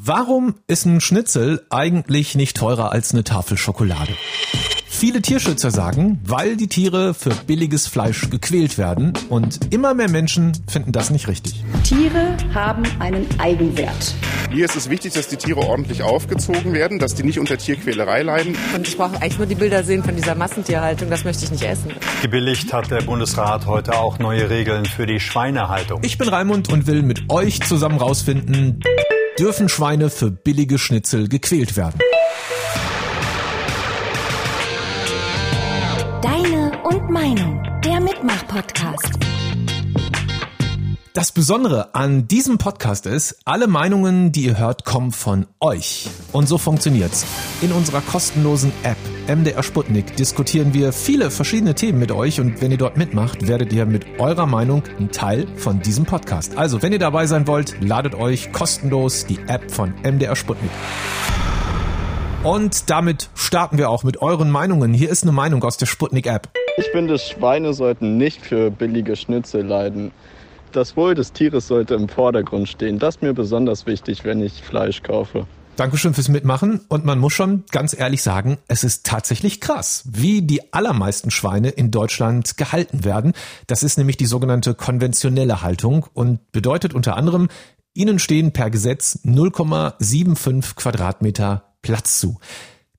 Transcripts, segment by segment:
Warum ist ein Schnitzel eigentlich nicht teurer als eine Tafel Schokolade? Viele Tierschützer sagen, weil die Tiere für billiges Fleisch gequält werden und immer mehr Menschen finden das nicht richtig. Tiere haben einen Eigenwert. Mir ist es wichtig, dass die Tiere ordentlich aufgezogen werden, dass die nicht unter Tierquälerei leiden. Und ich brauche eigentlich nur die Bilder sehen von dieser Massentierhaltung, das möchte ich nicht essen. Gebilligt hat der Bundesrat heute auch neue Regeln für die Schweinehaltung. Ich bin Raimund und will mit euch zusammen rausfinden, dürfen Schweine für billige Schnitzel gequält werden. Deine und Meinung, der Mitmach-Podcast. Das Besondere an diesem Podcast ist, alle Meinungen, die ihr hört, kommen von euch. Und so funktioniert's. In unserer kostenlosen App MDR Sputnik diskutieren wir viele verschiedene Themen mit euch und wenn ihr dort mitmacht, werdet ihr mit eurer Meinung ein Teil von diesem Podcast. Also, wenn ihr dabei sein wollt, ladet euch kostenlos die App von MDR Sputnik. Und damit starten wir auch mit euren Meinungen. Hier ist eine Meinung aus der Sputnik App. Ich finde, Schweine sollten nicht für billige Schnitzel leiden. Das Wohl des Tieres sollte im Vordergrund stehen. Das ist mir besonders wichtig, wenn ich Fleisch kaufe. Dankeschön fürs Mitmachen. Und man muss schon ganz ehrlich sagen, es ist tatsächlich krass, wie die allermeisten Schweine in Deutschland gehalten werden. Das ist nämlich die sogenannte konventionelle Haltung und bedeutet unter anderem, ihnen stehen per Gesetz 0,75 Quadratmeter Platz zu.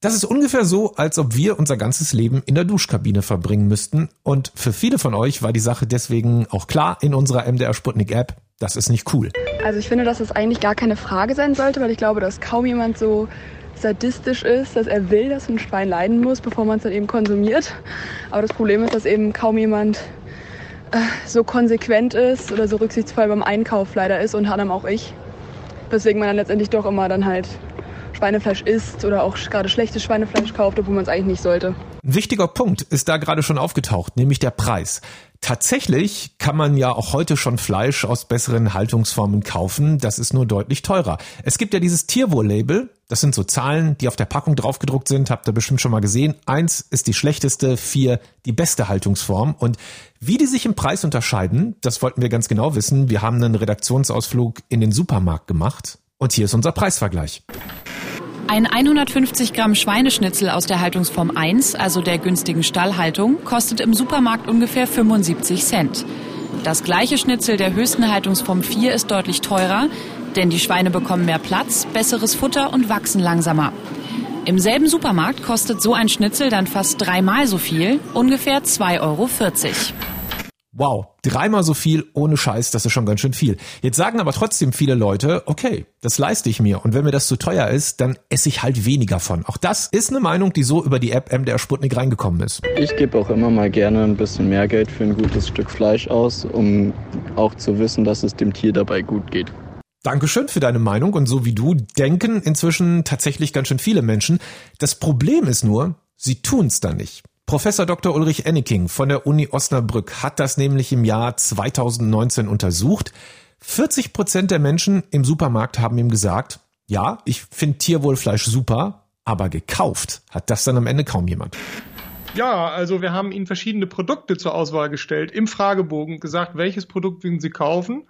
Das ist ungefähr so, als ob wir unser ganzes Leben in der Duschkabine verbringen müssten. Und für viele von euch war die Sache deswegen auch klar in unserer MDR Sputnik App. Das ist nicht cool. Also ich finde, dass es eigentlich gar keine Frage sein sollte, weil ich glaube, dass kaum jemand so sadistisch ist, dass er will, dass ein Schwein leiden muss, bevor man es dann eben konsumiert. Aber das Problem ist, dass eben kaum jemand äh, so konsequent ist oder so rücksichtsvoll beim Einkauf leider ist, unter anderem auch ich. Weswegen man dann letztendlich doch immer dann halt Schweinefleisch isst oder auch gerade schlechtes Schweinefleisch kauft, obwohl man es eigentlich nicht sollte. Ein wichtiger Punkt ist da gerade schon aufgetaucht, nämlich der Preis. Tatsächlich kann man ja auch heute schon Fleisch aus besseren Haltungsformen kaufen. Das ist nur deutlich teurer. Es gibt ja dieses Tierwohl-Label. Das sind so Zahlen, die auf der Packung draufgedruckt sind. Habt ihr bestimmt schon mal gesehen. Eins ist die schlechteste, vier die beste Haltungsform. Und wie die sich im Preis unterscheiden, das wollten wir ganz genau wissen. Wir haben einen Redaktionsausflug in den Supermarkt gemacht. Und hier ist unser Preisvergleich. Ein 150 Gramm Schweineschnitzel aus der Haltungsform 1, also der günstigen Stallhaltung, kostet im Supermarkt ungefähr 75 Cent. Das gleiche Schnitzel der höchsten Haltungsform 4 ist deutlich teurer, denn die Schweine bekommen mehr Platz, besseres Futter und wachsen langsamer. Im selben Supermarkt kostet so ein Schnitzel dann fast dreimal so viel, ungefähr 2,40 Euro. Wow, dreimal so viel ohne Scheiß, das ist schon ganz schön viel. Jetzt sagen aber trotzdem viele Leute, okay, das leiste ich mir und wenn mir das zu teuer ist, dann esse ich halt weniger von. Auch das ist eine Meinung, die so über die App MDR Sputnik reingekommen ist. Ich gebe auch immer mal gerne ein bisschen mehr Geld für ein gutes Stück Fleisch aus, um auch zu wissen, dass es dem Tier dabei gut geht. Dankeschön für deine Meinung und so wie du denken inzwischen tatsächlich ganz schön viele Menschen. Das Problem ist nur, sie tun's dann nicht. Professor Dr. Ulrich Enneking von der Uni Osnabrück hat das nämlich im Jahr 2019 untersucht. 40 Prozent der Menschen im Supermarkt haben ihm gesagt, ja, ich finde Tierwohlfleisch super, aber gekauft hat das dann am Ende kaum jemand. Ja, also wir haben Ihnen verschiedene Produkte zur Auswahl gestellt im Fragebogen gesagt, welches Produkt würden Sie kaufen.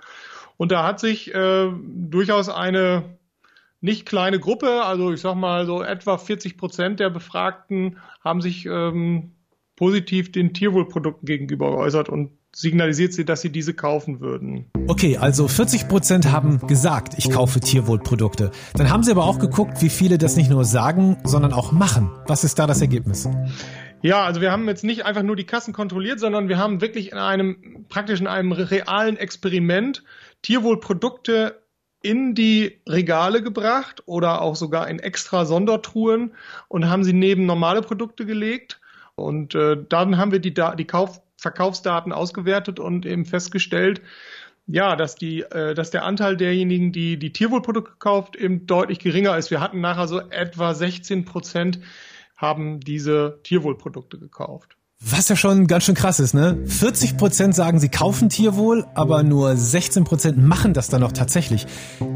Und da hat sich äh, durchaus eine nicht kleine Gruppe, also ich sag mal so etwa 40 Prozent der Befragten haben sich ähm, positiv den Tierwohlprodukten gegenüber geäußert und signalisiert sie, dass sie diese kaufen würden. Okay, also 40 Prozent haben gesagt, ich kaufe Tierwohlprodukte. Dann haben sie aber auch geguckt, wie viele das nicht nur sagen, sondern auch machen. Was ist da das Ergebnis? Ja, also wir haben jetzt nicht einfach nur die Kassen kontrolliert, sondern wir haben wirklich in einem, praktisch in einem realen Experiment Tierwohlprodukte in die Regale gebracht oder auch sogar in extra Sondertruhen und haben sie neben normale Produkte gelegt. Und äh, dann haben wir die, die Kauf Verkaufsdaten ausgewertet und eben festgestellt, ja, dass die, äh, dass der Anteil derjenigen, die die Tierwohlprodukte kauft, eben deutlich geringer ist. Wir hatten nachher so etwa 16 Prozent haben diese Tierwohlprodukte gekauft. Was ja schon ganz schön krass ist, ne? 40 Prozent sagen, sie kaufen Tierwohl, aber nur 16 Prozent machen das dann auch tatsächlich.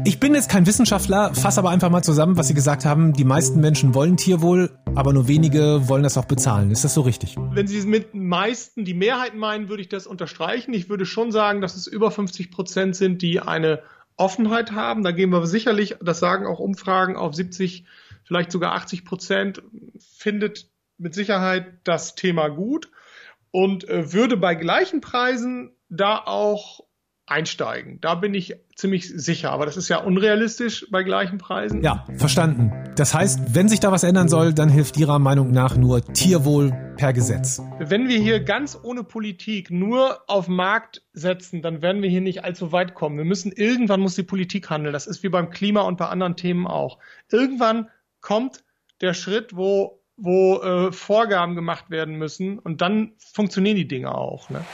Ich bin jetzt kein Wissenschaftler, fasse aber einfach mal zusammen, was Sie gesagt haben. Die meisten Menschen wollen Tierwohl, aber nur wenige wollen das auch bezahlen. Ist das so richtig? Wenn Sie mit meisten die Mehrheit meinen, würde ich das unterstreichen. Ich würde schon sagen, dass es über 50 Prozent sind, die eine Offenheit haben. Da gehen wir sicherlich, das sagen auch Umfragen, auf 70, vielleicht sogar 80 Prozent findet mit Sicherheit das Thema gut und äh, würde bei gleichen Preisen da auch einsteigen. Da bin ich ziemlich sicher. Aber das ist ja unrealistisch bei gleichen Preisen. Ja, verstanden. Das heißt, wenn sich da was ändern soll, dann hilft Ihrer Meinung nach nur Tierwohl per Gesetz. Wenn wir hier ganz ohne Politik nur auf Markt setzen, dann werden wir hier nicht allzu weit kommen. Wir müssen irgendwann muss die Politik handeln. Das ist wie beim Klima und bei anderen Themen auch. Irgendwann kommt der Schritt, wo wo äh, Vorgaben gemacht werden müssen und dann funktionieren die Dinge auch. Ne?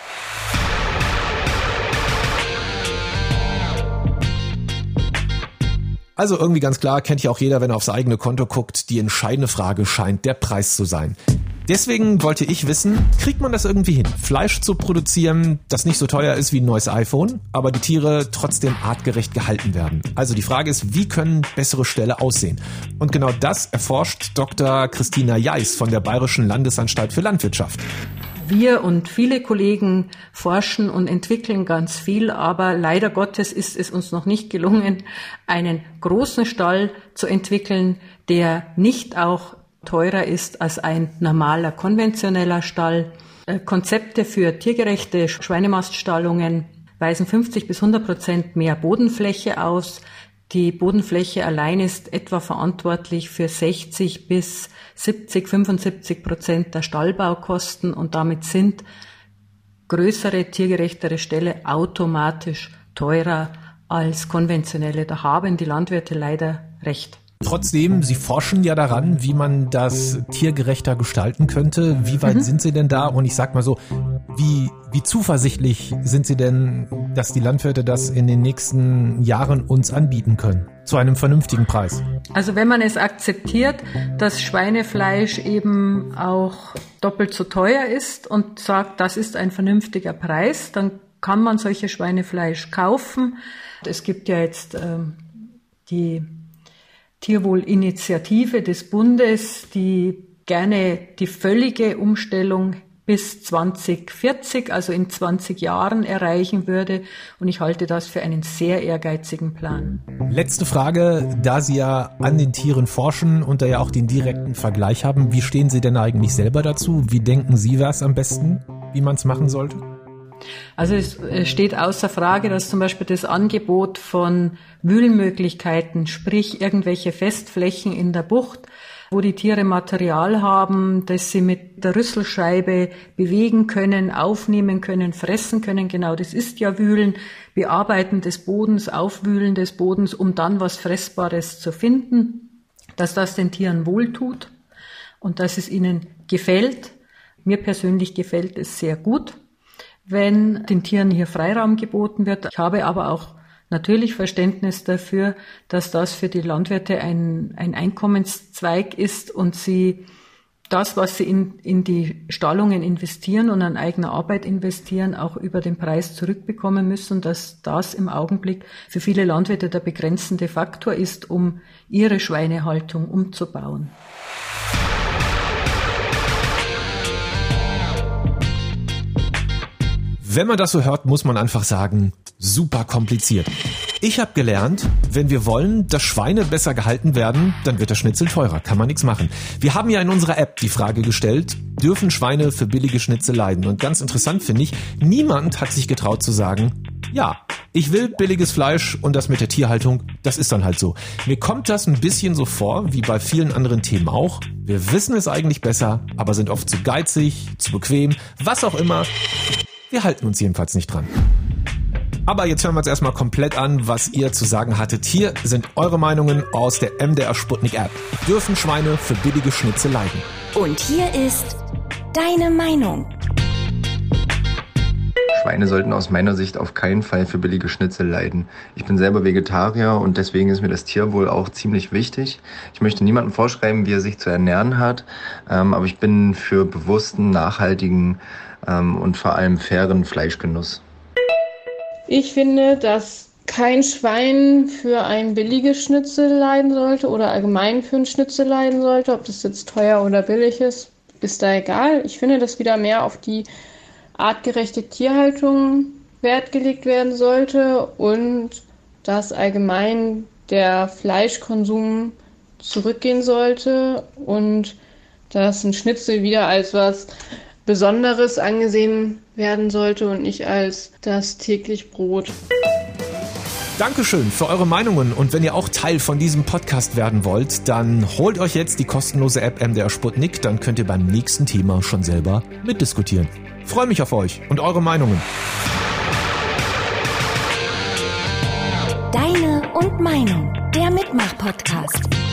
Also irgendwie ganz klar, kennt ja auch jeder, wenn er aufs eigene Konto guckt, die entscheidende Frage scheint der Preis zu sein. Deswegen wollte ich wissen, kriegt man das irgendwie hin, Fleisch zu produzieren, das nicht so teuer ist wie ein neues iPhone, aber die Tiere trotzdem artgerecht gehalten werden? Also die Frage ist, wie können bessere Ställe aussehen? Und genau das erforscht Dr. Christina Jeis von der Bayerischen Landesanstalt für Landwirtschaft. Wir und viele Kollegen forschen und entwickeln ganz viel, aber leider Gottes ist es uns noch nicht gelungen, einen großen Stall zu entwickeln, der nicht auch teurer ist als ein normaler konventioneller Stall. Äh, Konzepte für tiergerechte Schweinemaststallungen weisen 50 bis 100 Prozent mehr Bodenfläche aus. Die Bodenfläche allein ist etwa verantwortlich für 60 bis 70, 75 Prozent der Stallbaukosten und damit sind größere, tiergerechtere Ställe automatisch teurer als konventionelle. Da haben die Landwirte leider recht. Trotzdem, Sie forschen ja daran, wie man das tiergerechter gestalten könnte. Wie weit mhm. sind Sie denn da? Und ich sag mal so, wie, wie zuversichtlich sind Sie denn, dass die Landwirte das in den nächsten Jahren uns anbieten können? Zu einem vernünftigen Preis? Also wenn man es akzeptiert, dass Schweinefleisch eben auch doppelt so teuer ist und sagt, das ist ein vernünftiger Preis, dann kann man solche Schweinefleisch kaufen. Es gibt ja jetzt ähm, die Tierwohlinitiative des Bundes, die gerne die völlige Umstellung bis 2040, also in 20 Jahren erreichen würde. Und ich halte das für einen sehr ehrgeizigen Plan. Letzte Frage, da Sie ja an den Tieren forschen und da ja auch den direkten Vergleich haben, wie stehen Sie denn eigentlich selber dazu? Wie denken Sie, wäre es am besten, wie man es machen sollte? Also es steht außer Frage, dass zum Beispiel das Angebot von Wühlmöglichkeiten, sprich irgendwelche Festflächen in der Bucht, wo die Tiere Material haben, das sie mit der Rüsselscheibe bewegen können, aufnehmen können, fressen können. Genau, das ist ja Wühlen, Bearbeiten des Bodens, Aufwühlen des Bodens, um dann was Fressbares zu finden, dass das den Tieren wohltut und dass es ihnen gefällt. Mir persönlich gefällt es sehr gut wenn den Tieren hier Freiraum geboten wird. Ich habe aber auch natürlich Verständnis dafür, dass das für die Landwirte ein, ein Einkommenszweig ist und sie das, was sie in, in die Stallungen investieren und an eigener Arbeit investieren, auch über den Preis zurückbekommen müssen, dass das im Augenblick für viele Landwirte der begrenzende Faktor ist, um ihre Schweinehaltung umzubauen. Wenn man das so hört, muss man einfach sagen, super kompliziert. Ich habe gelernt, wenn wir wollen, dass Schweine besser gehalten werden, dann wird der Schnitzel teurer, kann man nichts machen. Wir haben ja in unserer App die Frage gestellt, dürfen Schweine für billige Schnitzel leiden? Und ganz interessant finde ich, niemand hat sich getraut zu sagen, ja, ich will billiges Fleisch und das mit der Tierhaltung, das ist dann halt so. Mir kommt das ein bisschen so vor, wie bei vielen anderen Themen auch. Wir wissen es eigentlich besser, aber sind oft zu geizig, zu bequem, was auch immer. Wir halten uns jedenfalls nicht dran. Aber jetzt hören wir uns erstmal komplett an, was ihr zu sagen hattet. Hier sind eure Meinungen aus der MDR Sputnik App. Dürfen Schweine für billige Schnitzel leiden? Und hier ist deine Meinung. Schweine sollten aus meiner Sicht auf keinen Fall für billige Schnitzel leiden. Ich bin selber Vegetarier und deswegen ist mir das Tierwohl auch ziemlich wichtig. Ich möchte niemandem vorschreiben, wie er sich zu ernähren hat, ähm, aber ich bin für bewussten, nachhaltigen ähm, und vor allem fairen Fleischgenuss. Ich finde, dass kein Schwein für ein billiges Schnitzel leiden sollte oder allgemein für ein Schnitzel leiden sollte. Ob das jetzt teuer oder billig ist, ist da egal. Ich finde, dass wieder mehr auf die artgerechte Tierhaltung Wert gelegt werden sollte und dass allgemein der Fleischkonsum zurückgehen sollte und dass ein Schnitzel wieder als was Besonderes angesehen werden sollte und nicht als das täglich Brot. Dankeschön für eure Meinungen und wenn ihr auch Teil von diesem Podcast werden wollt, dann holt euch jetzt die kostenlose App MDR Sputnik, dann könnt ihr beim nächsten Thema schon selber mitdiskutieren. Freue mich auf euch und eure Meinungen. Deine und Meinung, der Mitmach-Podcast.